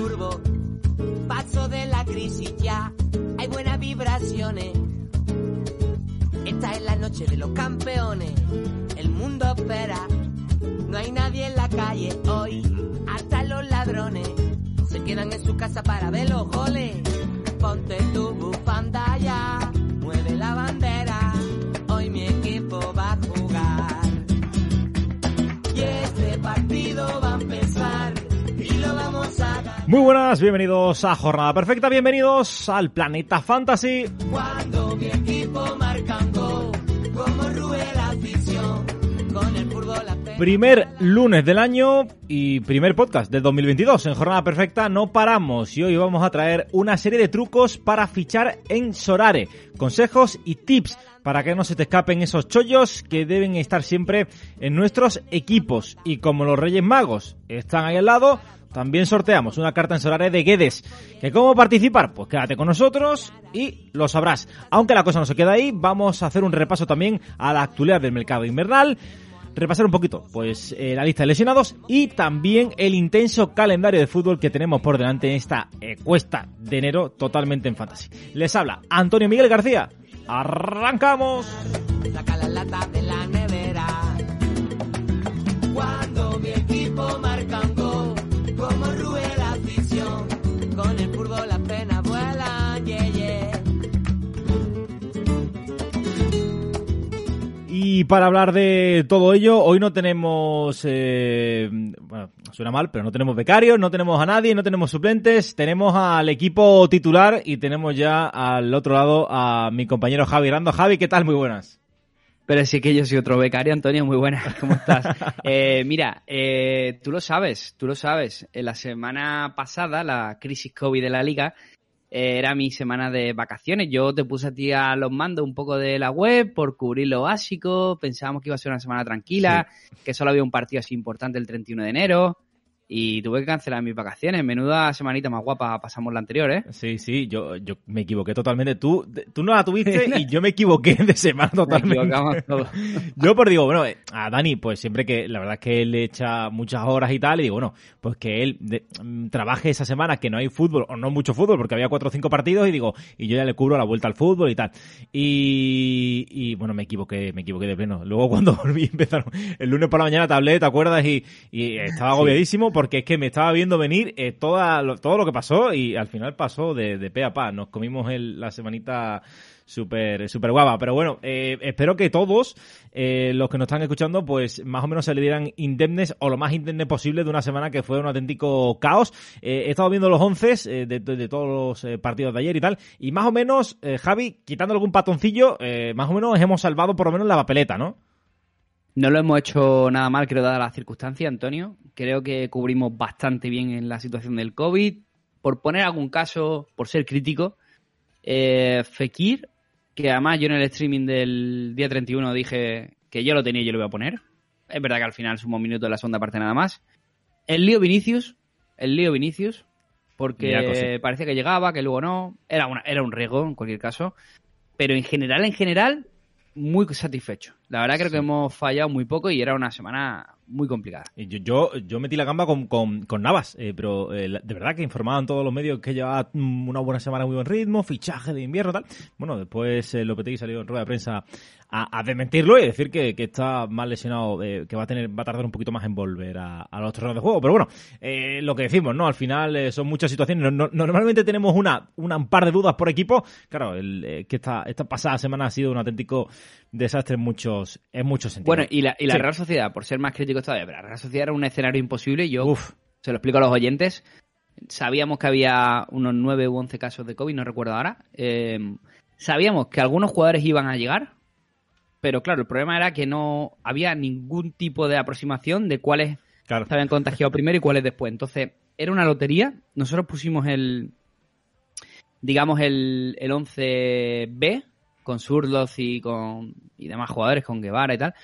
Furbo, paso de la crisis ya, hay buenas vibraciones. Esta es la noche de los campeones, el mundo espera, no hay nadie en la calle hoy, hasta los ladrones se quedan en su casa para ver los goles. Ponte tu bufanda ya, Muy buenas, bienvenidos a Jornada Perfecta, bienvenidos al Planeta Fantasy. Cuando mi equipo marca un gol, como rue la afición, con el fútbol la pena. Primer lunes del año y primer podcast del 2022. En Jornada Perfecta no paramos y hoy vamos a traer una serie de trucos para fichar en Sorare. Consejos y tips para que no se te escapen esos chollos que deben estar siempre en nuestros equipos. Y como los Reyes Magos están ahí al lado, también sorteamos una carta en Solare de Guedes. ¿Que cómo participar? Pues quédate con nosotros y lo sabrás. Aunque la cosa no se queda ahí, vamos a hacer un repaso también a la actualidad del mercado invernal. Repasar un poquito, pues, eh, la lista de lesionados y también el intenso calendario de fútbol que tenemos por delante en esta cuesta de enero totalmente en fantasy. Les habla Antonio Miguel García. ¡Arrancamos! Para hablar de todo ello, hoy no tenemos, eh, bueno, suena mal, pero no tenemos becarios, no tenemos a nadie, no tenemos suplentes, tenemos al equipo titular y tenemos ya al otro lado a mi compañero Javi Rando. Javi, ¿qué tal? Muy buenas. Pero sí que yo soy otro becario, Antonio, muy buenas, ¿cómo estás? Eh, mira, eh, tú lo sabes, tú lo sabes. En la semana pasada, la crisis COVID de la liga, eh, era mi semana de vacaciones. Yo te puse a ti a los mandos un poco de la web por cubrir lo básico. Pensábamos que iba a ser una semana tranquila, que solo había un partido así importante el 31 de enero. Y tuve que cancelar mis vacaciones. Menuda semanita más guapa pasamos la anterior, ¿eh? Sí, sí, yo, yo me equivoqué totalmente. Tú, tú no la tuviste y yo me equivoqué de semana totalmente. Yo por digo, bueno, eh, a Dani, pues siempre que, la verdad es que él le echa muchas horas y tal, y digo, bueno, pues que él de- mm, trabaje esa semana que no hay fútbol, o no mucho fútbol, porque había cuatro o cinco partidos, y digo, y yo ya le cubro la vuelta al fútbol y tal. Y, y bueno, me equivoqué, me equivoqué de pleno. Luego cuando volví empezaron, el lunes por la mañana tablé, ¿te acuerdas? Y, y estaba agobiadísimo porque es que me estaba viendo venir eh, toda, lo- todo lo que pasó y al final pasó de, de pe a pa. Nos comimos el- la semanita súper súper guapa. Pero bueno, eh, espero que todos eh, los que nos están escuchando, pues más o menos se le dieran indemnes o lo más indemne posible de una semana que fue un auténtico caos. Eh, he estado viendo los once eh, de, de- todos los partidos de ayer y tal, y más o menos, Javi, quitando algún patoncillo, más o menos hemos salvado por lo menos la papeleta, ¿no? No lo hemos hecho nada mal, creo, dadas las circunstancias, Antonio. Creo que cubrimos bastante bien en la situación del COVID. Por poner algún caso, por ser crítico, eh, Fekir, que además yo en el streaming del día 31 dije que yo lo tenía y yo lo iba a poner. Es verdad que al final sumó un minuto en la segunda parte nada más. El lío Vinicius, el lío Vinicius, porque parecía que llegaba, que luego no. Era, una, era un riesgo en cualquier caso. Pero en general, en general, muy satisfecho. La verdad creo que hemos fallado muy poco y era una semana muy complicada. Y Yo, yo, yo metí la gamba con, con, con Navas, eh, pero eh, de verdad que informaban todos los medios que llevaba mm, una buena semana, muy buen ritmo, fichaje de invierno tal. Bueno, después eh, Lopetegui salió en rueda de prensa a, a desmentirlo y decir que, que está más lesionado, eh, que va a tener va a tardar un poquito más en volver a, los terrenos de juego. Pero bueno, eh, lo que decimos, ¿no? Al final eh, son muchas situaciones. No- no- normalmente tenemos una, una un par de dudas por equipo. Claro, el, eh, que esta, esta pasada semana ha sido un auténtico desastre en muchos, en muchos sentidos. Bueno, y la, y la Sí. Real Sociedad, por ser más críticos todavía, pero la Real Sociedad era un escenario imposible. Yo Uf. se lo explico a los oyentes. Sabíamos que había unos 9 u 11 casos de COVID, no recuerdo ahora. Eh, sabíamos que algunos jugadores iban a llegar, pero claro, el problema era que no había ningún tipo de aproximación de cuáles Claro. se habían contagiado primero y cuáles después. Entonces, era una lotería. Nosotros pusimos el, digamos, el, el 11B con Surloz y con y demás jugadores, con Guevara y tal.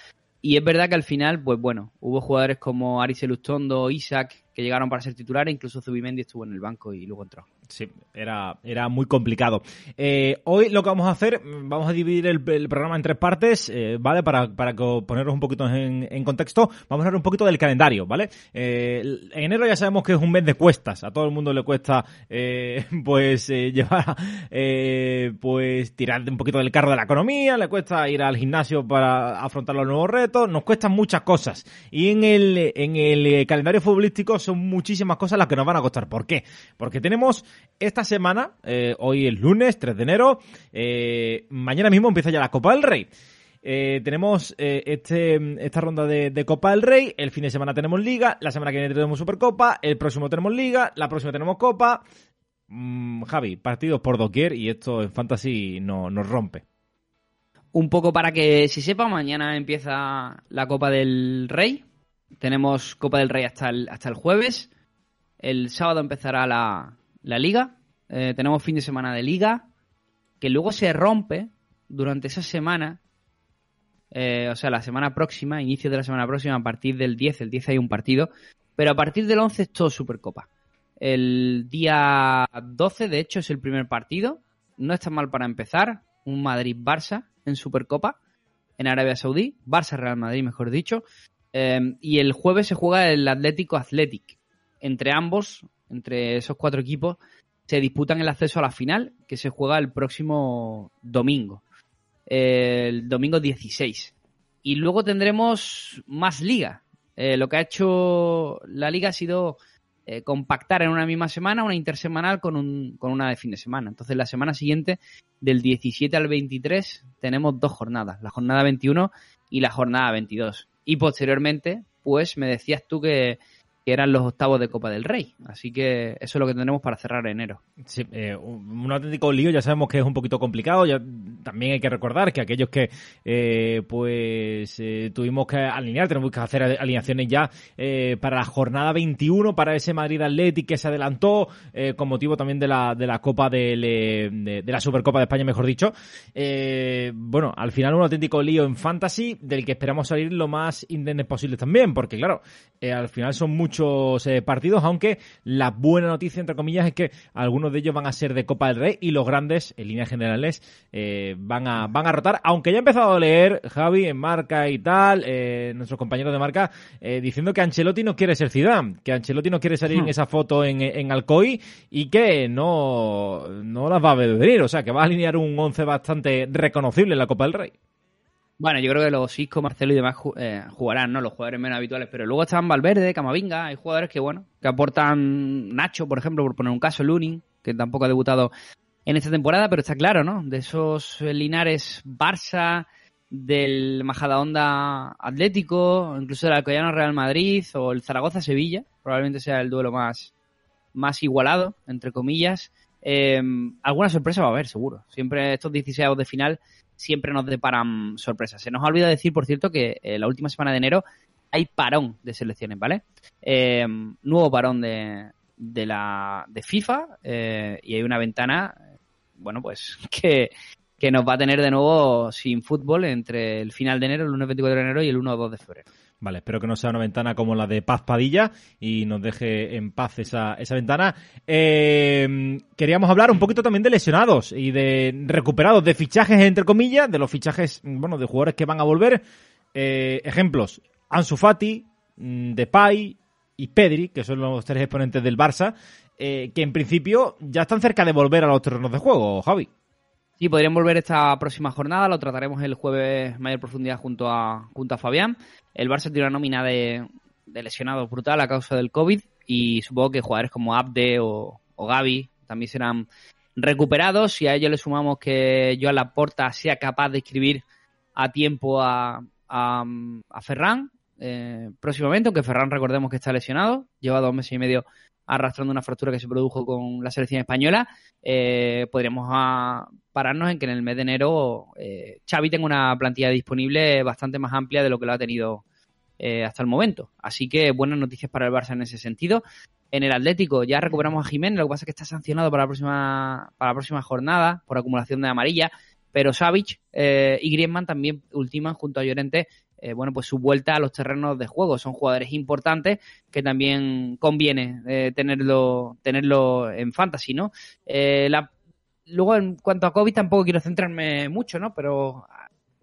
Y es verdad que al final, pues bueno, hubo jugadores como Aris Elustondo, Isaac, que llegaron para ser titulares, incluso Zubimendi estuvo en el banco y luego entró. Sí, era, era muy complicado. Eh, hoy lo que vamos a hacer, mm, vamos a dividir el, programa en tres partes, eh, ¿vale? Para, para ponernos un poquito en, contexto, vamos a hablar un poquito del calendario, ¿vale? Eh, en enero ya sabemos que es un mes de cuestas, a todo el mundo le cuesta, pues, llevar, pues, tirar un poquito del carro de la economía, le cuesta ir al gimnasio para afrontar los nuevos retos, nos cuestan muchas cosas. Y en el, en el calendario futbolístico son muchísimas cosas las que nos van a costar. ¿Por qué? Porque tenemos esta semana, eh, hoy es lunes, 3 de enero, eh, mañana mismo empieza ya la Copa del Rey. Eh, tenemos este, esta ronda de, de Copa del Rey, el fin de semana tenemos Liga, la semana que viene tenemos Supercopa, el próximo tenemos Liga, la próxima tenemos Copa. Mm, Javi, partidos por doquier y esto en Fantasy no, nos rompe. Un poco para que si sepa, mañana empieza la Copa del Rey. Tenemos Copa del Rey hasta el, hasta el jueves. El sábado empezará la, liga. Eh, tenemos fin de semana de liga. Que luego se rompe durante esa semana. eh, o sea, la semana próxima, inicio de la semana próxima, a partir del 10. El 10 hay un partido. Pero a partir del 11 es todo Supercopa. El día 12, de hecho, es el primer partido. No está mal para empezar. Un Madrid-Barça en Supercopa en Arabia Saudí. Barça-Real Madrid, mejor dicho. Eh, y el jueves se juega el Atlético Athletic. Entre ambos, entre esos cuatro equipos, se disputan el acceso a la final, que se juega el próximo domingo. El domingo 16. Y luego tendremos más liga. Eh, lo que ha hecho la liga ha sido eh, compactar en una misma semana una intersemanal con, un, con una de fin de semana. Entonces la semana siguiente, del 17 al 23, tenemos dos jornadas, la jornada 21 y la jornada 22. Y posteriormente, pues me decías tú que, que eran los octavos de Copa del Rey. Así que eso es lo que tendremos para cerrar enero. Sí, eh, un auténtico lío, ya sabemos que es un poquito complicado, ya también hay que recordar que aquellos que eh, pues eh, tuvimos que alinear, tenemos que hacer alineaciones ya eh, para la jornada 21, para ese Madrid Athletic que se adelantó con motivo también de la, de la Copa del, de, la Supercopa de España, mejor dicho. Bueno, al final un auténtico lío en Fantasy del que esperamos salir lo más indemnes posible también, porque claro, al final son muchos eh, partidos, aunque la buena noticia, entre comillas, es que algunos de ellos van a ser de Copa del Rey y los grandes, en líneas generales, eh, van, a, van a rotar, aunque ya he empezado a leer, Javi, en marca y tal, eh, nuestros compañeros de marca, eh, diciendo que Ancelotti no quiere ser Zidane, que Ancelotti no quiere salir en esa foto en, en Alcoy y que no, no las va a venir, o sea, que va a alinear un once bastante reconocible en la Copa del Rey. Bueno, yo creo que los Isco, Marcelo y demás eh, jugarán, ¿no? Los jugadores menos habituales. Pero luego están Valverde, Camavinga, hay jugadores que, bueno, que aportan Nacho, por ejemplo, por poner un caso, Lunin, que tampoco ha debutado en esta temporada, pero está claro, ¿no? De esos Linares Barça, del Majadahonda Atlético, incluso del Alcoyano Real Madrid o el Zaragoza Sevilla, probablemente sea el duelo más, más igualado, entre comillas. Eh, alguna sorpresa va a haber, seguro. Siempre estos 16 de final siempre nos deparan sorpresas. Se nos ha olvidado decir, por cierto, que eh, la última semana de enero hay parón de selecciones, ¿vale? Eh, nuevo parón de, de la de FIFA eh, y hay una ventana, bueno, pues que, que nos va a tener de nuevo sin fútbol entre el final de enero, el lunes 24 de enero y el 1 o 2 de febrero. Vale, espero que no sea una ventana como la de Paz Padilla y nos deje en paz esa, esa ventana. Eh, queríamos hablar un poquito también de lesionados y de recuperados, de fichajes entre comillas, de los fichajes, bueno, de jugadores que van a volver. Eh, ejemplos, Ansu Fati, mm, Depay y Pedri, que son los tres exponentes del Barça, eh, que en principio ya están cerca de volver a los terrenos de juego, Javi. Sí, podrían volver esta próxima jornada, lo trataremos el jueves mayor profundidad junto a, junto a Fabián. El Barça tiene una nómina de, lesionados brutal a causa del COVID y supongo que jugadores como Abde o, o Gaby también serán recuperados. Si a ello le sumamos que Joan Laporta sea capaz de escribir a tiempo a, a Ferran eh, próximamente, aunque Ferran recordemos que está lesionado, lleva dos meses y medio arrastrando una fractura que se produjo con la selección española, eh, podríamos pararnos en que en el mes de enero eh, Xavi tenga una plantilla disponible bastante más amplia de lo que lo ha tenido hasta el momento. Así que buenas noticias para el Barça en ese sentido. En el Atlético ya recuperamos a Jiménez, lo que pasa es que está sancionado para la próxima, para la próxima jornada por acumulación de amarilla, pero Savic eh, y Griezmann también ultiman junto a Llorente eh, bueno, pues su vuelta a los terrenos de juego. Son jugadores importantes que también conviene eh, tenerlo, tenerlo en fantasy, ¿no? Luego, en cuanto a COVID, tampoco quiero centrarme mucho, ¿no? Pero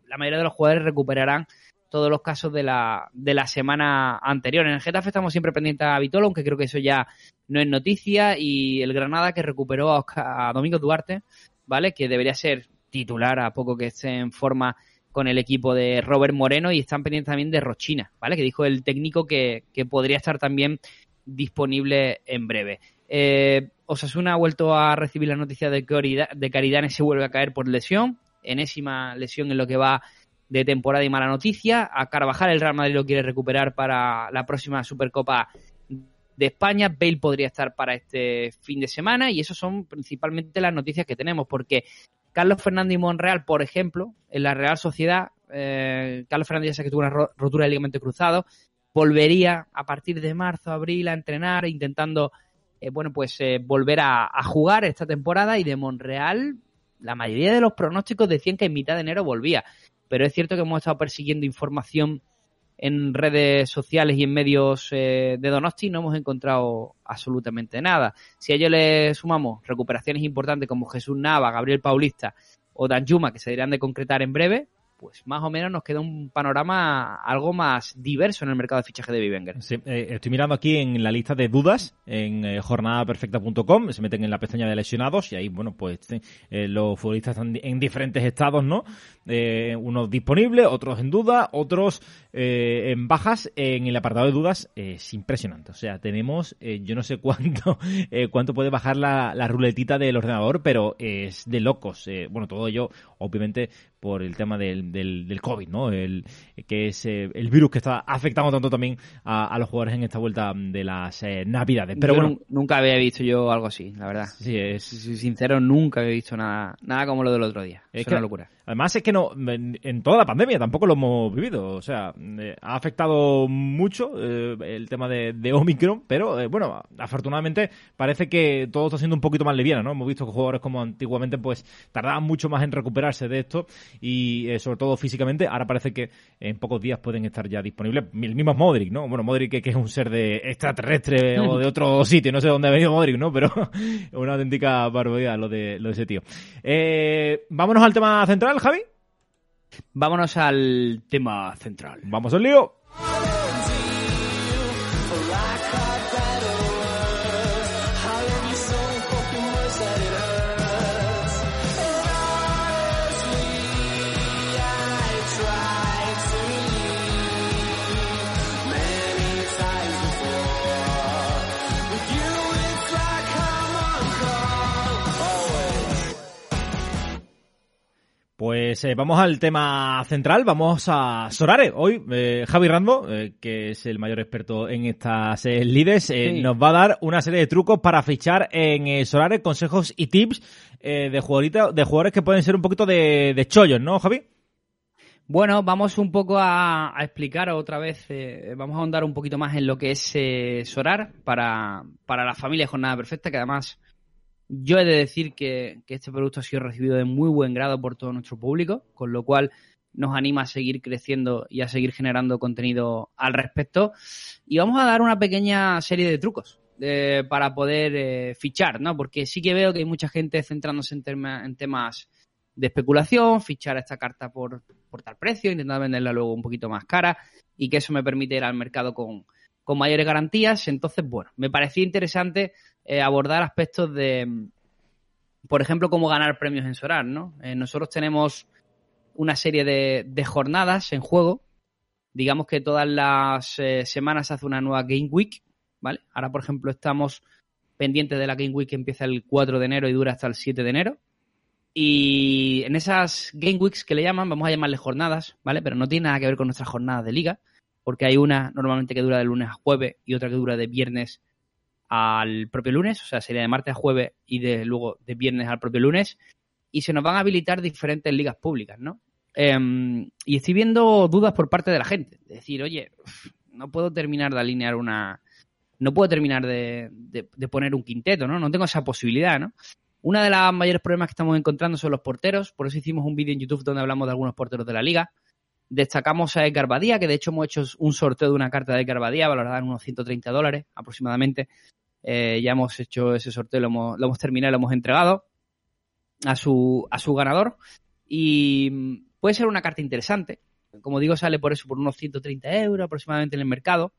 la mayoría de los jugadores recuperarán todos los casos de la, de la semana anterior. En el Getafe estamos siempre pendientes a Vitolo, aunque creo que eso ya no es noticia, y el Granada que recuperó a, Oscar, a Domingo Duarte, ¿vale? Que debería ser titular a poco que esté en forma con el equipo de Robert Moreno y están pendientes también de Rochina, ¿vale? Que dijo el técnico que, que podría estar también disponible en breve. Eh, Osasuna ha vuelto a recibir la noticia de que de Caridane se vuelve a caer por lesión, enésima lesión en lo que va de temporada y mala noticia. A Carvajal el Real Madrid lo quiere recuperar para la próxima Supercopa de España. Bale podría estar para este fin de semana y eso son principalmente las noticias que tenemos porque Carlos Fernández y Monreal, por ejemplo, en la Real Sociedad, eh, Carlos Fernández ya sabe que tuvo una rotura de ligamento cruzado, volvería a partir de marzo, abril a entrenar, intentando, eh, bueno, pues eh, volver a, a, jugar esta temporada y de Monreal, la mayoría de los pronósticos decían que en mitad de enero volvía, pero es cierto que hemos estado persiguiendo información en redes sociales y en medios eh, de Donosti no hemos encontrado absolutamente nada. Si a ello le sumamos recuperaciones importantes como Jesús Nava, Gabriel Paulista o Dan Yuma, que se dirán de concretar en breve, pues más o menos nos queda un panorama algo más diverso en el mercado de fichaje de Vivenger. Sí, eh, estoy mirando aquí en la lista de dudas en eh, jornadaperfecta.com, se meten en la pestaña de lesionados y ahí, bueno, pues eh, los futbolistas están en diferentes estados, ¿no? Eh, unos disponibles, otros en duda, otros en bajas. En el apartado de dudas es impresionante. O sea, tenemos, yo no sé cuánto cuánto puede bajar la, la, ruletita del ordenador, pero es de locos. bueno, todo ello, obviamente, por el tema del, del, del COVID, ¿no? El, que es el virus que está afectando tanto también a, a los jugadores en esta vuelta de las Navidades. Pero yo bueno, nunca había visto yo algo así, la verdad. Sí, es... Sincero, nunca había visto nada, nada como lo del otro día. Es, es que, una locura. Además es que no, en, en, toda la pandemia tampoco lo hemos vivido. O sea, eh, ha afectado mucho eh, el tema de, de Omicron, pero eh, bueno, afortunadamente parece que todo está siendo un poquito más liviano, ¿no? Hemos visto que jugadores como antiguamente pues tardaban mucho más en recuperarse de esto y sobre todo físicamente. Ahora parece que en pocos días pueden estar ya disponibles. El mismo Modric, ¿no? Bueno, Modric que, que es un ser de extraterrestre o de otro sitio, no sé dónde ha venido Modric, ¿no? Pero una auténtica barbaridad lo de, lo de ese tío. vámonos al tema central. Javi? Vámonos al tema central. Vamos al lío. Pues eh, vamos al tema central, vamos a Sorare. Hoy eh, Javi Rando, eh, que es el mayor experto en estas eh, lides, sí. nos va a dar una serie de trucos para fichar en Sorare, consejos y tips de, de jugadores que pueden ser un poquito de, de chollos, ¿no, Javi? Bueno, vamos un poco a, a explicar otra vez, eh, vamos a ahondar un poquito más en lo que es eh, Sorar para, para la familia Jornada Perfecta, que además yo he de decir que, este producto ha sido recibido de muy buen grado por todo nuestro público, con lo cual nos anima a seguir creciendo y a seguir generando contenido al respecto. Y vamos a dar una pequeña serie de trucos eh, para poder eh, fichar, ¿no? Porque sí que veo que hay mucha gente centrándose en temas de especulación, fichar esta carta por, por tal precio, intentar venderla luego un poquito más cara y que eso me permite ir al mercado con, con mayores garantías. Entonces, bueno, me parecía interesante eh, abordar aspectos de, por ejemplo, cómo ganar premios en Sorar, ¿no? Eh, nosotros tenemos una serie de, de, jornadas en juego. Digamos que todas las eh, semanas se hace una nueva Game Week, ¿vale? Ahora, por ejemplo, estamos pendientes de la Game Week que empieza el 4 de enero y dura hasta el 7 de enero. Y en esas Game Weeks que le llaman, vamos a llamarle jornadas, ¿vale? Pero no tiene nada que ver con nuestras jornadas de liga, porque hay una normalmente que dura de lunes a jueves y otra que dura de viernes al propio lunes, o sea, sería de martes a jueves y de luego de viernes al propio lunes. Y se nos van a habilitar diferentes ligas públicas, ¿no? Em, y estoy viendo dudas por parte de la gente. Decir, oye, no puedo terminar de alinear una. No puedo terminar de, de- poner un quinteto, ¿no? No tengo esa posibilidad, ¿no? Una de las mayores problemas que estamos encontrando son los porteros. Por eso hicimos un vídeo en YouTube donde hablamos de algunos porteros de la liga. Destacamos a Edgar Badía, que de hecho hemos hecho un sorteo de una carta de Edgar Badía, valorada en unos 130 dólares aproximadamente. Eh, ya hemos hecho ese sorteo, lo hemos, lo hemos terminado, lo hemos entregado a su, a su ganador. Y puede ser una carta interesante. Como digo, sale por eso por unos 130 euros aproximadamente en el mercado.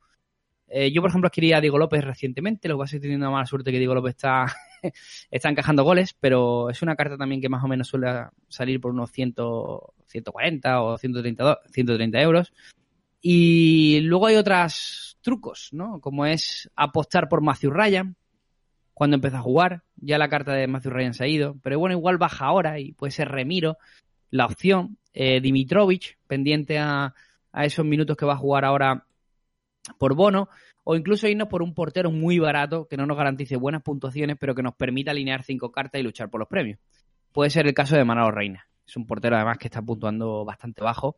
Eh, yo, por ejemplo, adquirí a Diego López recientemente. Lo que pasa es que teniendo la mala suerte que Diego López está, está encajando goles, pero es una carta también que más o menos suele salir por unos 100, 140 o 130, do- 130 euros. Y luego hay otros trucos, ¿no? Como es apostar por Matthew Ryan cuando empieza a jugar. Ya la carta de Matthew Ryan se ha ido, pero bueno, igual baja ahora y puede ser Remiro la opción. Eh, Dimitrovic, pendiente a, a esos minutos que va a jugar ahora por bono. O incluso irnos por un portero muy barato que no nos garantice buenas puntuaciones, pero que nos permita alinear cinco cartas y luchar por los premios. Puede ser el caso de Manolo Reina. Es un portero además que está puntuando bastante bajo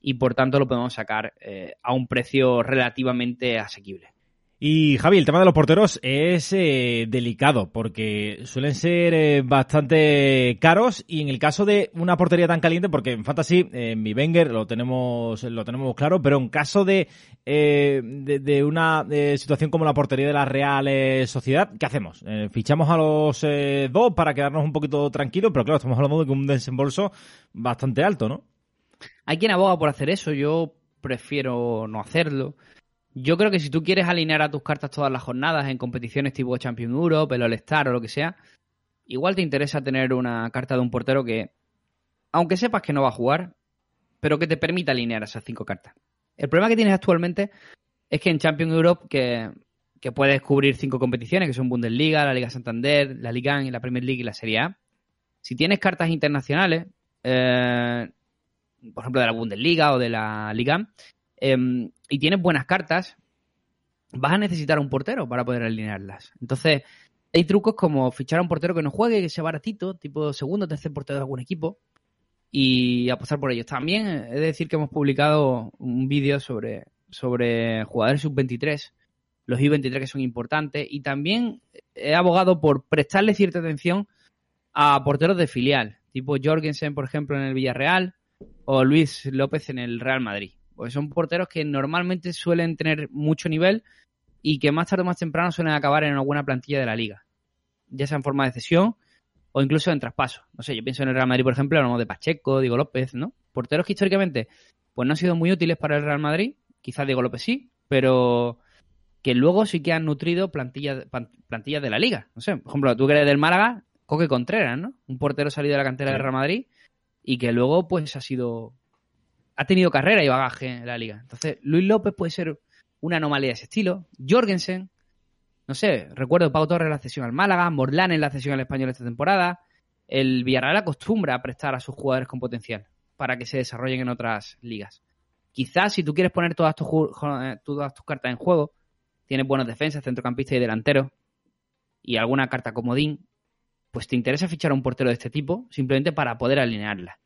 y por tanto lo podemos sacar eh, a un precio relativamente asequible. Y Javi, el tema de los porteros es eh, delicado porque suelen ser eh, bastante caros y en el caso de una portería tan caliente, porque en Fantasy, eh, en mi Wenger lo tenemos, lo tenemos claro, pero en caso de, eh, de, de una situación como la portería de la Real Sociedad, ¿qué hacemos? ¿Fichamos a los dos para quedarnos un poquito tranquilos? Pero claro, estamos hablando de un desembolso bastante alto, ¿no? Hay quien aboga por hacer eso, yo prefiero no hacerlo. Yo creo que si tú quieres alinear a tus cartas todas las jornadas en competiciones tipo Champion Europe, el All-Star o lo que sea, igual te interesa tener una carta de un portero que, aunque sepas que no va a jugar, pero que te permita alinear esas cinco cartas. El problema que tienes actualmente es que en Champion Europe, que, que puedes cubrir cinco competiciones, que son Bundesliga, la Liga Santander, la Liga 1 y la Premier League y la Serie A, si tienes cartas internacionales, eh, por ejemplo de la Bundesliga o de la Liga, eh, y tienes buenas cartas, vas a necesitar un portero para poder alinearlas. Entonces, hay trucos como fichar a un portero que no juegue, que sea baratito, tipo segundo o tercer portero de algún equipo, y apostar por ellos. También he de decir que hemos publicado un vídeo sobre, sobre jugadores sub-23, los I-23 que son importantes, y también he abogado por prestarle cierta atención a porteros de filial, tipo Jorgensen, por ejemplo, en el Villarreal, o Luis López en el Real Madrid. Pues son porteros que normalmente suelen tener mucho nivel y que más tarde o más temprano suelen acabar en alguna plantilla de la liga. Ya sea en forma de cesión o incluso en traspaso. No sé, yo pienso en el Real Madrid, por ejemplo, hablamos de Pacheco, Diego López, ¿no? Porteros que históricamente pues no han sido muy útiles para el Real Madrid, quizás Diego López sí, pero que luego sí que han nutrido plantillas plantillas de la liga. No sé, por ejemplo, tú que eres del Málaga, Coque Contreras, ¿no? Un portero salido de la cantera Sí. del Real Madrid y que luego pues ha sido ha tenido carrera y bagaje en la liga. Entonces, Luis López puede ser una anomalía de ese estilo. Jorgensen, no sé, recuerdo Pau Torres en la cesión al Málaga, Morlán en la cesión al Español esta temporada. El Villarreal acostumbra a prestar a sus jugadores con potencial para que se desarrollen en otras ligas. Quizás si tú quieres poner todas tus, eh, cartas en juego, tienes buenas defensas, centrocampistas y delanteros, y alguna carta comodín, pues te interesa fichar a un portero de este tipo simplemente para poder alinearla.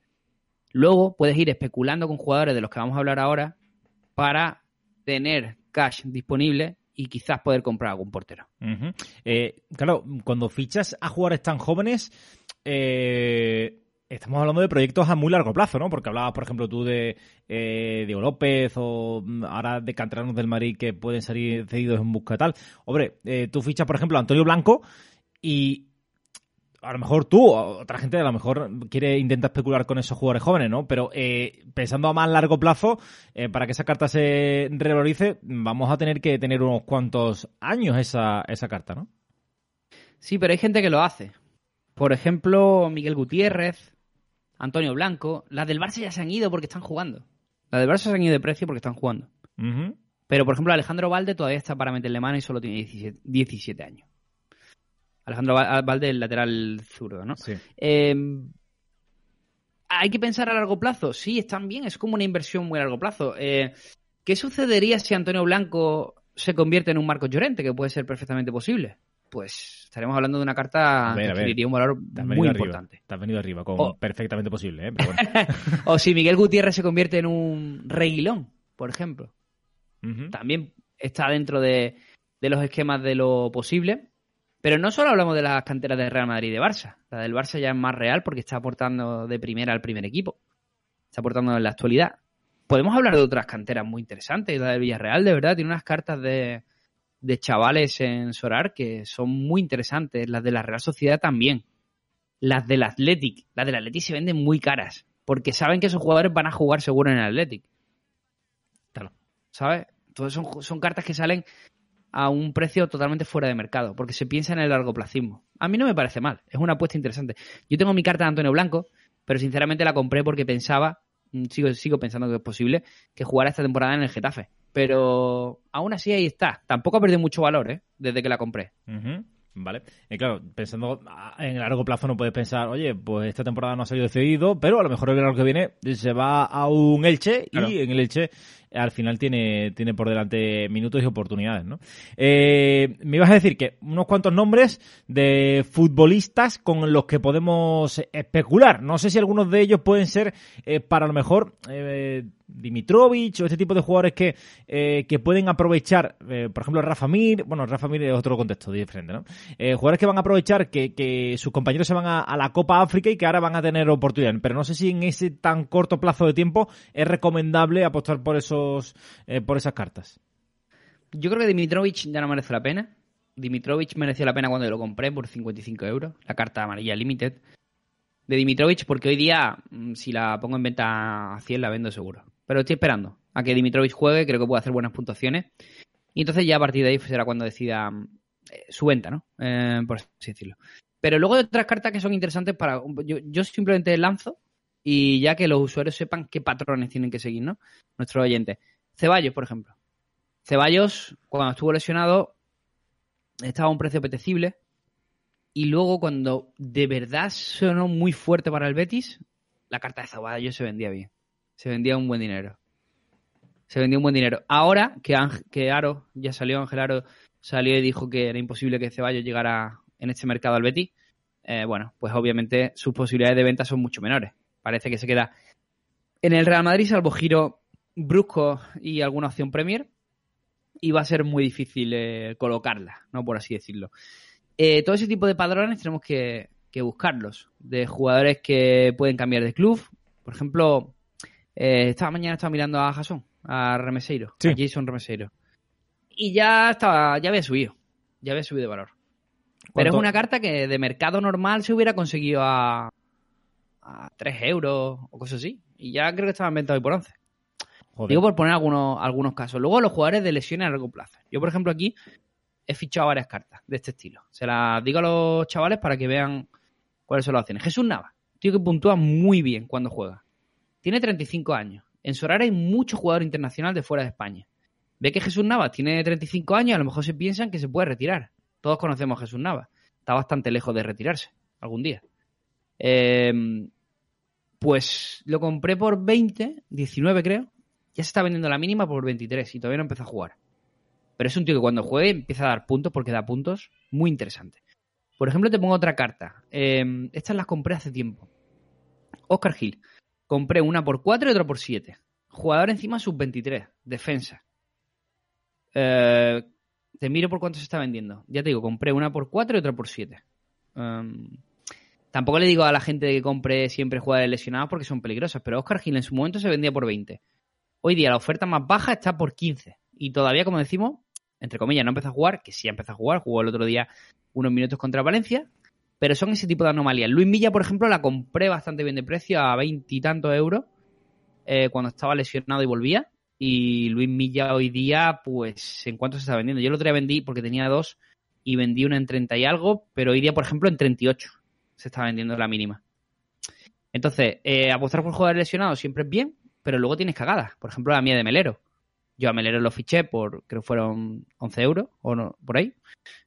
Luego puedes ir especulando con jugadores de los que vamos a hablar ahora para tener cash disponible y quizás poder comprar algún portero. Eh, claro, cuando fichas a jugadores tan jóvenes, eh, estamos hablando de proyectos a muy largo plazo, ¿no? Porque hablabas, por ejemplo, tú de eh, Diego López o mm, ahora de canteranos del Madrid que pueden salir cedidos en busca tal. Hombre, eh, tú fichas, por ejemplo, a Antonio Blanco y a lo mejor tú otra gente a lo mejor quiere intentar especular con esos jugadores jóvenes, ¿no? Pero eh, pensando a más largo plazo, eh, para que esa carta se revalorice, vamos a tener que tener unos cuantos años esa, esa carta, ¿no? Sí, pero hay gente que lo hace. Por ejemplo, Miguel Gutiérrez, Antonio Blanco. Las del Barça ya se han ido porque están jugando. Las del Barça se han ido de precio porque están jugando. Pero, por ejemplo, Alejandro Valde todavía está para meterle mano y solo tiene 17, 17 años. Alejandro Val- Valde, el lateral zurdo, ¿no? Sí. Eh, ¿Hay que pensar a largo plazo? Sí, están bien, es como una inversión muy a largo plazo. Eh, ¿Qué sucedería si Antonio Blanco se convierte en un Marcos Llorente, que puede ser perfectamente posible? Pues estaremos hablando de una carta ver, que adquiriría un valor muy importante. Te has venido arriba, con Oh. perfectamente posible, ¿eh? Pero bueno. O si Miguel Gutiérrez se convierte en un Reguilón, por ejemplo. También está dentro de, de los esquemas de lo posible. Pero no solo hablamos de las canteras de Real Madrid y de Barça. La del Barça ya es más real porque está aportando de primera al primer equipo. Está aportando en la actualidad. Podemos hablar de otras canteras muy interesantes. La del Villarreal, de verdad, tiene unas cartas de, de chavales en Sorar que son muy interesantes. Las de la Real Sociedad también. Las del Athletic. Las del Athletic se venden muy caras. Porque saben que esos jugadores van a jugar seguro en el Athletic. ¿Sabes? Entonces son, son cartas que salen a un precio totalmente fuera de mercado, porque se piensa en el largoplacismo. A mí no me parece mal, es una apuesta interesante. Yo tengo mi carta de Antonio Blanco, pero sinceramente la compré porque pensaba, mm, sigo, sigo pensando que es posible, que jugara esta temporada en el Getafe. Pero aún así ahí está. Tampoco ha perdido mucho valor, ¿eh? Desde que la compré. Vale. Y claro, pensando ah, en el largo plazo no puedes pensar, oye, pues esta temporada no ha salido cedido, pero a lo mejor el verano que viene se va a un Elche Claro. y en el Elche al final tiene, tiene por delante minutos y oportunidades, ¿no? Eh, me ibas a decir que unos cuantos nombres de futbolistas con los que podemos especular. No sé si algunos de ellos pueden ser eh, para lo mejor eh, Dimitrovic o este tipo de jugadores que, eh, que pueden aprovechar, por ejemplo, Rafa Mir, bueno, Rafa Mir es otro contexto diferente, ¿no? Jugadores que van a aprovechar que, que sus compañeros se van a, a la Copa África y que ahora van a tener oportunidad. Pero no sé si en ese tan corto plazo de tiempo es recomendable apostar por esos eh, por esas cartas. Yo creo que Dimitrovic ya no merece la pena. Dimitrovic mereció la pena cuando lo compré por 55 euros, la carta amarilla Limited de Dimitrovic, porque hoy día, mm, si la pongo en venta a 100, la vendo seguro. Pero estoy esperando a que Dimitrovic juegue, creo que puede hacer buenas puntuaciones. Y entonces ya a partir de ahí será cuando decida mm, eh, su venta, ¿no? Eh, por así decirlo. Pero luego hay otras cartas que son interesantes para... Yo, yo simplemente lanzo y ya que los usuarios sepan qué patrones tienen que seguir, ¿no? Nuestros oyentes. Ceballos, por ejemplo. Ceballos, cuando estuvo lesionado, estaba a un precio apetecible. Y luego, cuando de verdad sonó muy fuerte para el Betis, la carta de Ceballos se vendía bien. Se vendía un buen dinero. Se vendía un buen dinero. Ahora que, que Aro ya salió, Ángel Aro salió y dijo que era imposible que Ceballos llegara en este mercado al Betis, eh, bueno, pues obviamente sus posibilidades de venta son mucho menores. Parece que se queda en el Real Madrid, salvo giro brusco y alguna opción Premier, y va a ser muy difícil eh, colocarla, ¿no? Por así decirlo. Eh, todo ese tipo de padrones tenemos que, que buscarlos, de jugadores que pueden cambiar de club. Por ejemplo, eh, esta mañana estaba mirando a Jason, a Remeseiro, Sí. a Jason Remeseiro. Y ya estaba, ya había subido, ya había subido de valor. Pero es una carta que de mercado normal se hubiera conseguido a, a 3 euros o cosas así. Y ya creo que estaba en venta hoy por 11. Joder. Digo por poner algunos, algunos casos. Luego los jugadores de lesiones a largo plazo. Yo, por ejemplo, aquí he fichado varias cartas de este estilo. Se las digo a los chavales para que vean cuáles son las opciones. Jesús Nava, tío que puntúa muy bien cuando juega. Tiene 35 años. En Sorar hay mucho jugador internacional de fuera de España. Ve que Jesús Nava tiene 35 años, a lo mejor se piensan que se puede retirar. Todos conocemos a Jesús Nava. Está bastante lejos de retirarse algún día. Eh, pues lo compré por 20, 19 creo. Ya se está vendiendo la mínima por 23 y todavía no empezó a jugar. Pero es un tío que cuando juegue empieza a dar puntos porque da puntos muy interesantes. Por ejemplo, te pongo otra carta. Eh, estas las compré hace tiempo. Oscar Gil. Compré una por 4 y otra por 7. Jugador encima sub-23. Defensa. Eh, te miro por cuánto se está vendiendo. Ya te digo, compré una por 4 y otra por 7. Um, tampoco le digo a la gente que compre siempre jugadores lesionados porque son peligrosas, pero Oscar Gil en su momento se vendía por 20. Hoy día la oferta más baja está por 15. Y todavía, como decimos, entre comillas, no empezó a jugar, que sí empezó a jugar, jugó el otro día unos minutos contra Valencia, pero son ese tipo de anomalías. Luis Villa, por ejemplo, la compré bastante bien de precio, a veintitantos euros, eh, cuando estaba lesionado y volvía. Y Luis Milla hoy día, pues, ¿en cuánto se está vendiendo? Yo el otro día vendí, porque tenía dos, y vendí una en 30 y algo, pero hoy día, por ejemplo, en 38 se está vendiendo la mínima. Entonces, eh, apostar por jugadores lesionados siempre es bien, pero luego tienes cagadas. Por ejemplo, la mía de Melero. Yo a Melero lo fiché por, creo que fueron 11 euros, o no, por ahí.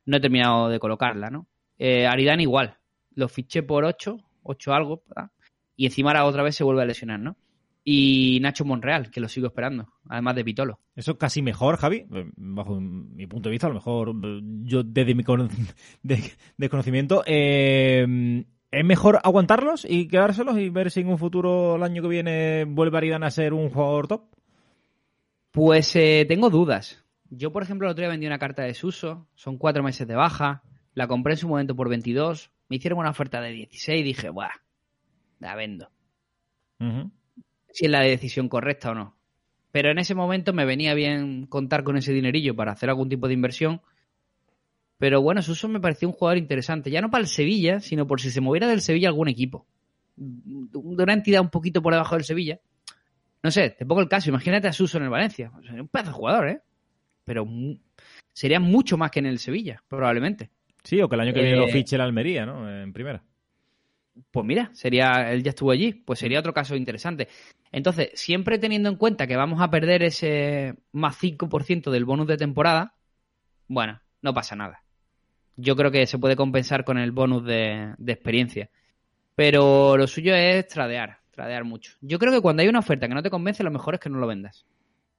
No he terminado de colocarla, ¿no? Eh, Aridane igual. Lo fiché por 8, 8 algo, ¿verdad? y encima ahora otra vez se vuelve a lesionar, ¿no? Y Nacho Monreal, que lo sigo esperando, además de Pitolo. Eso es casi mejor, Javi, eh, bajo mi punto de vista, a lo mejor eh, yo desde mi de- desconocimiento, eh, ¿es mejor aguantarlos y quedárselos y ver si en un futuro, el año que viene, vuelve Aridane a ser un jugador top? Pues eh, tengo dudas. Yo, por ejemplo, el otro día vendí una carta de Suso, son cuatro meses de baja, la compré en su momento por 22, me hicieron una oferta de 16 y dije, ¡buah! La vendo. Si es la decisión correcta o no. Pero en ese momento me venía bien contar con ese dinerillo para hacer algún tipo de inversión. Pero bueno, Suso me pareció un jugador interesante. Ya no para el Sevilla, sino por si se moviera del Sevilla algún equipo. De una entidad un poquito por debajo del Sevilla. No sé, te pongo el caso. Imagínate a Suso en el Valencia. Sería un pedazo de jugador, ¿eh? Pero sería mucho más que en el Sevilla, probablemente. Sí, o que el año que viene Eh, lo fiche el Almería, ¿no? En primera. Pues mira, sería, él ya estuvo allí, pues sería otro caso interesante. Entonces, siempre teniendo en cuenta que vamos a perder ese más 5% del bonus de temporada, bueno, no pasa nada. Yo creo que se puede compensar con el bonus de, de experiencia. Pero lo suyo es tradear, tradear mucho. Yo creo que cuando hay una oferta que no te convence, lo mejor es que no lo vendas.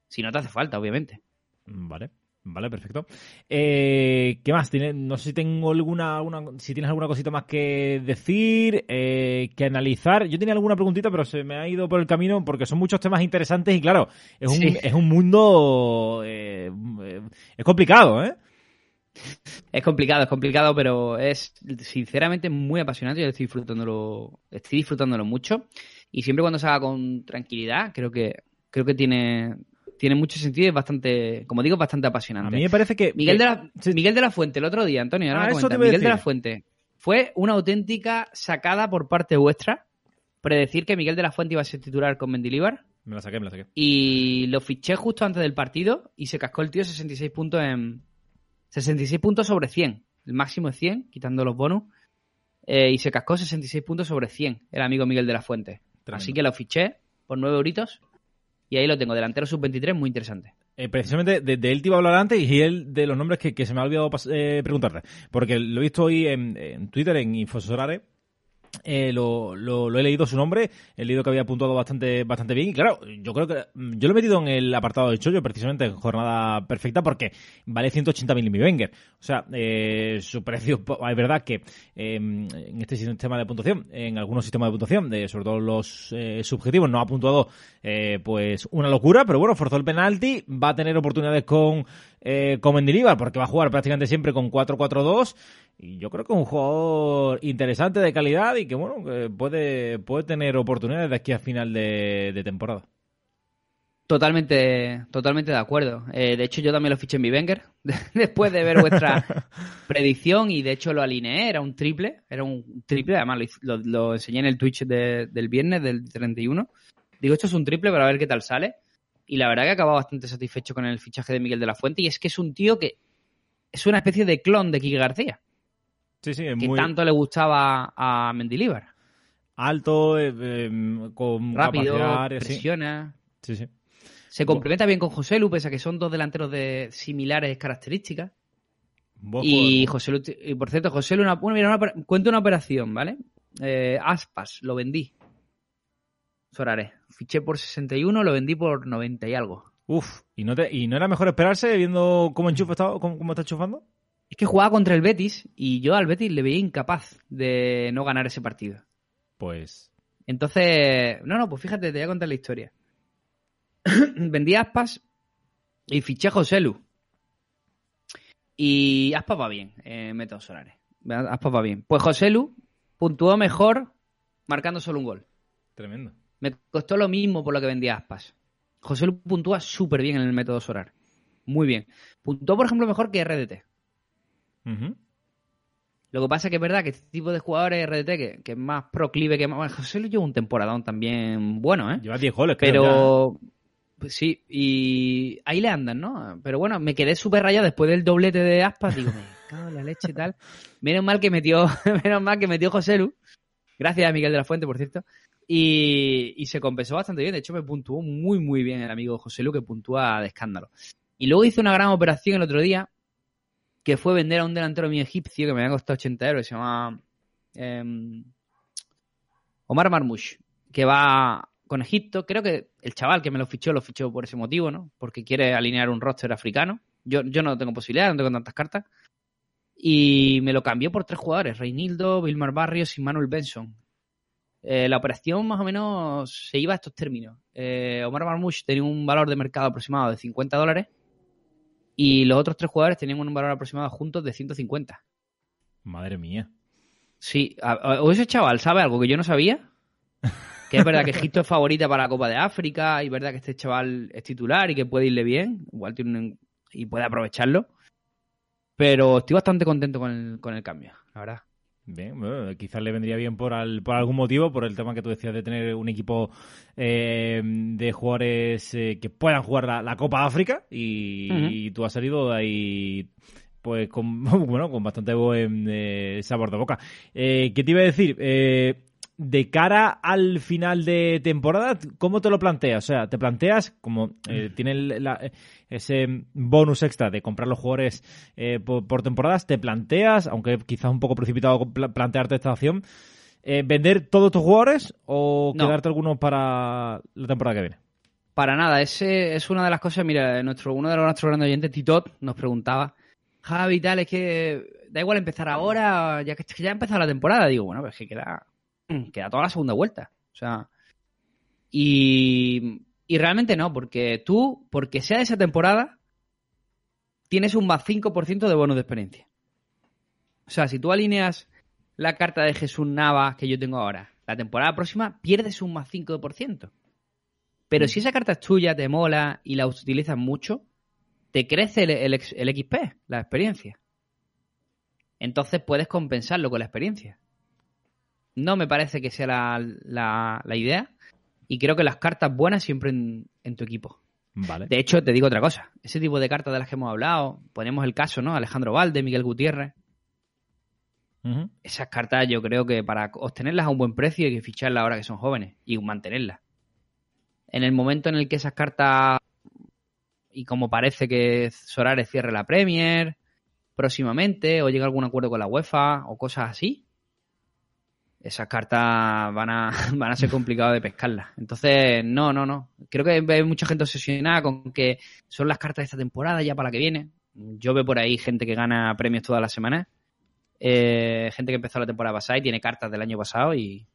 Si no te hace falta, obviamente. Vale, vale, perfecto. Eh, ¿Qué más? ¿Tiene- no sé si tengo alguna, alguna, si tienes alguna cosita más que decir, eh, que analizar. Yo tenía alguna preguntita, pero se me ha ido por el camino porque son muchos temas interesantes y claro, es un, Sí. es un mundo, eh, eh, es complicado, ¿eh? Es complicado, es complicado, pero es sinceramente muy apasionante. Yo estoy disfrutándolo, estoy disfrutándolo mucho. Y siempre cuando se haga con tranquilidad, creo que, creo que tiene, tiene mucho sentido y es bastante, como digo, bastante apasionante. A mí me parece que... Miguel, que- de la. Miguel de la Fuente, el otro día, Antonio, ahora Ah, me eso te Miguel de la. Fuente fue una auténtica sacada por parte vuestra predecir que Miguel de la Fuente iba a ser titular con Mendilibar Me la saqué, me la saqué. y lo fiché justo antes del partido y se cascó el tío 66 puntos en 66 puntos sobre 100 el máximo es 100 quitando los bonus eh, y se cascó 66 puntos sobre 100 el amigo Miguel de la Fuente Tremendo. así que lo fiché por 9 euritos y ahí lo tengo delantero sub-23 muy interesante Eh, precisamente de, él te iba a hablar antes y él de los nombres que, se me ha olvidado eh, preguntarte. Porque lo he visto hoy en, en Twitter, en Infosorare. Eh, lo, lo- lo he leído su nombre, he leído que había puntuado bastante, bastante bien y claro, yo creo que mm, yo lo he metido en el apartado de Chollo precisamente en jornada perfecta porque vale 180.000 mi Wenger. O sea, eh, su precio, es verdad que eh, en este sistema de puntuación, en algunos sistemas de puntuación, de, sobre todo los eh, subjetivos, no ha puntuado eh, pues una locura, pero bueno, forzó el penalti, va a tener oportunidades con, eh, con Mendilibar porque va a jugar prácticamente siempre con 4-4-2 y yo creo que es un jugador interesante de calidad y que bueno, que puede, puede tener oportunidades de aquí a final de, de temporada. Totalmente, totalmente de acuerdo. Eh, de hecho, yo también lo fiché en mi Wenger después de ver vuestra predicción y de hecho lo alineé. Era un triple, era un triple. Además, lo, hice- lo- lo enseñé en el Twitch de- del viernes del 31. Digo, esto es un triple para ver qué tal sale. Y la verdad que he acabado bastante satisfecho con el fichaje de Miguel de la Fuente. Y es que es un tío que es una especie de clon de Quique García, Sí, sí, es que muy tanto le gustaba a Mendilíbar. alto, eh, eh, con Rápido, capacidad aérea, sí. presiona. Sí, sí. Se complementa bien con José Lu, pese a que son dos delanteros de similares características. Y. José Lu, y por cierto, José Lu, una, bueno, mira, una cuento una operación, ¿vale? Eh, aspas, lo vendí. Soraré. Fiché por 61, lo vendí por 90 y algo. Uf, ¿y no, te, ¿y no era mejor esperarse viendo cómo, enchufa cómo, cómo está enchufando? Es que jugaba contra el Betis y yo al Betis le veía incapaz de no ganar ese partido. Pues Entonces, no, no, pues fíjate, te voy a contar la historia. Vendí aspas y fiché a José Lu. Y aspas va bien, en métodos solares. Aspas va bien. Pues José Lu puntuó mejor marcando solo un gol. tremendo. Me costó lo mismo por lo que vendía aspas. José Lu puntúa súper bien en el método solar. Muy bien. Puntuó, por ejemplo, mejor que RDT. Lo que pasa es que es verdad que este tipo de jugadores RDT, que, que es más proclive que más. Bueno, José Lu lleva un temporadón también bueno, ¿eh? Lleva 10 goles, creo, ya. Pero. pues sí, y ahí le andan, ¿no? Pero bueno, me quedé súper rayado después del doblete de aspas. Digo, me cago en la leche y tal. Menos mal que metió, menos mal que metió José Lu. Gracias a Miguel de la Fuente, por cierto. Y, y se compensó bastante bien. De hecho, me puntuó muy, muy bien el amigo José Lu, que puntúa de escándalo. Y luego hice una gran operación el otro día, que fue vender a un delantero mío egipcio que me había costado 80 euros, se llama em, Omar Marmoush, que va con Egipto. Creo que el chaval que me lo fichó, lo fichó por ese motivo, ¿no? Porque quiere alinear un roster africano. Yo, yo no tengo posibilidad, no tengo tantas cartas. Y me lo cambió por tres jugadores, Reinildo, Vilmar Barrios y Manuel Benson. Eh, la operación más o menos se iba a estos términos. Eh, Omar Marmoush tenía un valor de mercado aproximado de 50 dólares y los otros tres jugadores tenían un valor aproximado juntos de 150. Madre mía. Sí, o ese chaval sabe algo que yo no sabía. Que es verdad que Egipto es favorita para la Copa de África y es verdad que este chaval es titular y que puede irle bien, igual tiene un- y puede aprovecharlo. Pero estoy bastante contento con el, con el cambio, la verdad. Bien, bueno, quizás le vendría bien por, al- por algún motivo, por el tema que tú decías de tener un equipo eh, de jugadores eh, que puedan jugar la, la Copa África y, tú has salido de ahí pues con bueno con bastante buen eh, sabor de boca. Eh, ¿Qué te iba a decir? De cara al final de temporada, ¿cómo te lo planteas? O sea, te planteas como eh, tiene la- eh, ese bonus extra de comprar los jugadores eh, por, por temporadas, te planteas, aunque quizás un poco precipitado pla- plantearte esta opción, eh, vender todos tus jugadores o No. quedarte algunos para la temporada que viene. Para nada, ese es una de las cosas. Mira, nuestro, uno de los nuestros grandes oyentes, Titot, nos preguntaba: Javi, tal, es que da igual empezar ahora, ya que, que ya ha empezado la temporada. Digo, bueno, pues que queda, queda toda la segunda vuelta. O sea, y, y realmente no, porque tú, porque sea esa temporada, tienes un más 5% de bonus de experiencia. O sea, si tú alineas la carta de Jesús Nava que yo tengo ahora, la temporada próxima pierdes un más 5%. Pero si esa carta es tuya, te mola y la utilizas mucho, te crece el, el XP, la experiencia. Entonces puedes compensarlo con la experiencia. No me parece que sea la, la- la idea. Y creo que las cartas buenas siempre en, en tu equipo. Vale. De hecho, te digo otra cosa. Ese tipo de cartas de las que hemos hablado, ponemos el caso, ¿no? Alejandro Valde, Miguel Gutiérrez. Esas cartas yo creo que para obtenerlas a un buen precio hay que ficharlas ahora que son jóvenes y mantenerlas. En el momento en el que esas cartas, y como parece que Solares cierre la Premier próximamente, o llega a algún acuerdo con la UEFA, o cosas así, esas cartas van a, van a ser complicadas de pescarlas. Entonces, no, no, no. Creo que hay mucha gente obsesionada con que son las cartas de esta temporada ya para la que viene. Yo veo por ahí gente que gana premios todas las semanas eh, gente que empezó la temporada pasada y tiene cartas del año pasado y,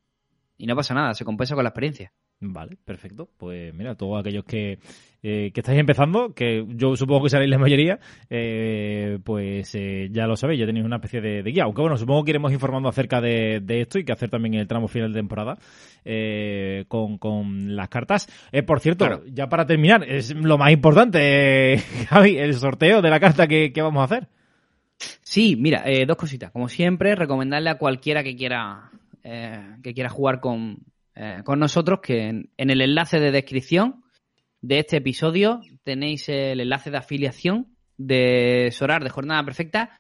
y no pasa nada, se compensa con la experiencia. Vale, perfecto. Pues mira, todos aquellos que, eh, que estáis empezando, que yo supongo que sabéis la mayoría, eh, pues eh, ya lo sabéis, ya tenéis una especie de, de guía. Aunque bueno, supongo que iremos informando acerca de, de esto y que hacer también el tramo final de temporada eh, con, con las cartas. Eh, por cierto, Claro. ya para terminar, es lo más importante, eh, Javi, el sorteo de la carta que, que vamos a hacer. Sí, mira, eh, dos cositas. Como siempre, recomendarle a cualquiera que quiera eh, que quiera jugar con, eh, con nosotros que en, el enlace de descripción de este episodio tenéis el enlace de afiliación de Sorar de Jornada Perfecta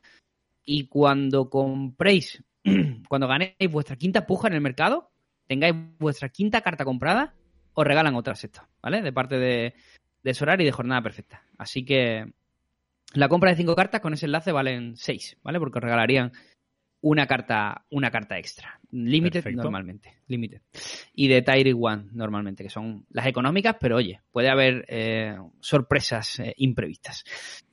y cuando compréis, cuando ganéis vuestra quinta puja en el mercado, tengáis vuestra quinta carta comprada, os regalan otra sexta, ¿vale? De parte de, de Sorar y de Jornada Perfecta. Así que la compra de cinco cartas con ese enlace valen seis, ¿vale? Porque os regalarían una carta, una carta extra. Limited Perfecto. normalmente. Limited. Y de Tier 1 normalmente, que son las económicas, pero oye, puede haber eh, sorpresas eh, imprevistas.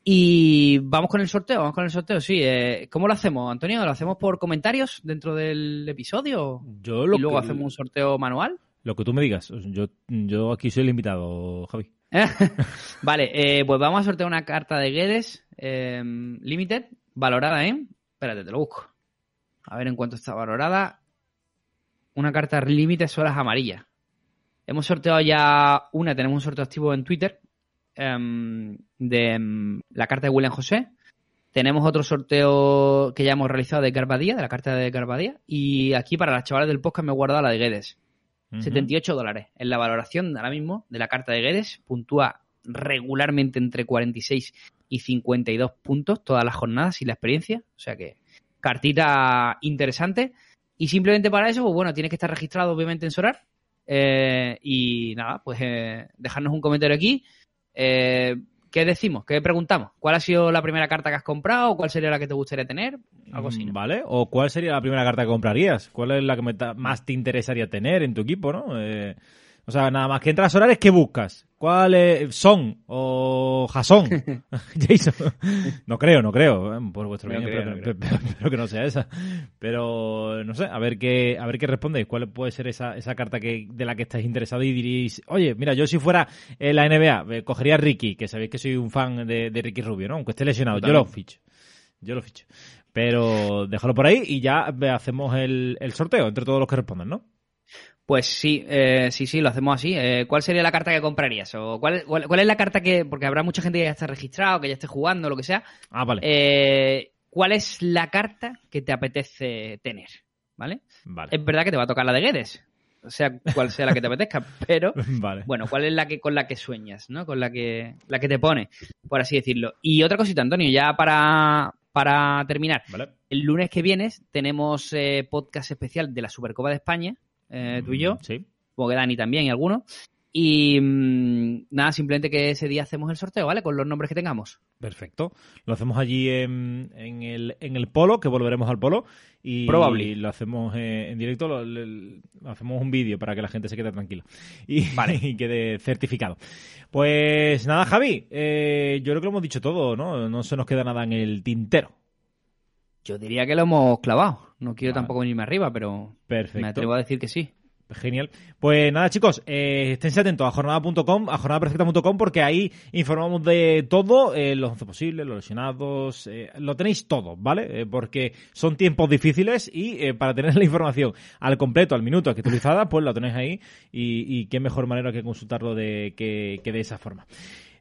Y vamos con el sorteo, vamos con el sorteo, sí. eh, ¿Cómo lo hacemos, Antonio? ¿Lo hacemos por comentarios dentro del episodio? Yo lo y luego que, hacemos un sorteo manual. lo que tú me digas. Yo, yo aquí soy el invitado, Javi. vale, pues vamos a sortear una carta de Guedes Limited, valorada en. Espérate, te lo busco. A ver en cuánto está valorada. Una carta Limited solas amarillas. Hemos sorteado ya una, tenemos un sorteo activo en Twitter em, de em, la carta de William José. Tenemos otro sorteo que ya hemos realizado de Garbadía, de la carta de Garbadía. Y aquí para las chavales del podcast me he guardado la de Guedes. Ujú. 78 dólares. En la valoración ahora mismo de la carta de Guedes puntúa regularmente entre 46 y 52 puntos todas las jornadas y la experiencia. O sea que cartita interesante. Y simplemente para eso, pues bueno, tienes que estar registrado obviamente en Sorar. Eh, y nada, pues eh, dejarnos un comentario aquí. Eh, ¿qué decimos? ¿Qué preguntamos? ¿Cuál ha sido la primera carta que has comprado? ¿Cuál sería la que te gustaría tener? Algo así. ¿no? Mm, Vale, o cuál sería la primera carta que comprarías? ¿Cuál es la que más te interesaría tener en tu equipo, no? Eh, o sea, nada más que entras a Solares, ¿qué buscas? ¿Cuál es? ¿Son o Jason? Jason. No creo, no creo, eh, por vuestro No bien, creo, espero, no creo. que no sea esa. Pero no sé, a ver qué, a ver qué respondéis. ¿Cuál puede ser esa, esa carta que, de la que estáis interesados y diréis, oye, mira, yo si fuera en la NBA, eh, cogería a Ricky, que sabéis que soy un fan de, de Ricky Rubio, ¿no? Aunque esté lesionado, yo lo ficho. Yo lo ficho. Pero déjalo por ahí y ya hacemos el, el sorteo entre todos los que respondan, ¿no? Pues sí, eh, sí, sí, lo hacemos así. Eh, ¿Cuál sería la carta que comprarías? ¿O cuál, cuál, cuál es la carta que.? Porque habrá mucha gente que ya está registrado, que ya esté jugando, lo que sea. Ah, vale. Eh, ¿Cuál es la carta que te apetece tener? ¿Vale? vale. Es verdad que te va a tocar la de Guedes. O sea, cual sea la que te apetezca, pero vale. bueno, ¿cuál es la que con la que sueñas, ¿no? Con la que la que te pone, por así decirlo. Y otra cosita, Antonio, ya para para terminar. Vale. El lunes que viene tenemos eh, podcast especial de la Supercopa de España, eh, tú y yo, Sí. supongo que Dani también y algunos. Y mm, nada, simplemente que ese día hacemos el sorteo, ¿vale? Con los nombres que tengamos. Perfecto. Lo hacemos allí en, en el, en el polo, que volveremos al polo. Y Probably. lo hacemos eh, en directo, lo, le- lo hacemos un vídeo para que la gente se quede tranquila y, y quede certificado. Pues nada, Javi, eh, yo creo que lo hemos dicho todo, ¿no? No se nos queda nada en el tintero. Yo diría que lo hemos clavado. No quiero Vale. tampoco venirme arriba, pero Perfecto. me atrevo a decir que sí. Genial. Pues nada, chicos, eh, esténse atentos a jornada.com, a jornadaperfecta.com, porque ahí informamos de todo, eh, los 11 posibles, los lesionados, eh, lo tenéis todo, ¿vale? Eh, porque son tiempos difíciles y para tener la información al completo, al minuto, actualizada, pues lo tenéis ahí y, y qué mejor manera que consultarlo de, que, que de esa forma.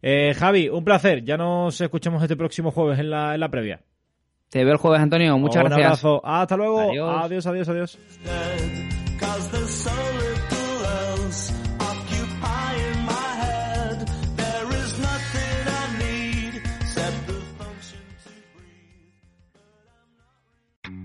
Eh, Javi, un placer. Ya nos escuchamos este próximo jueves en la, en la previa. Te veo el jueves, Antonio. Muchas un gracias. abrazo. Hasta luego. Adiós. adiós, adiós. adiós.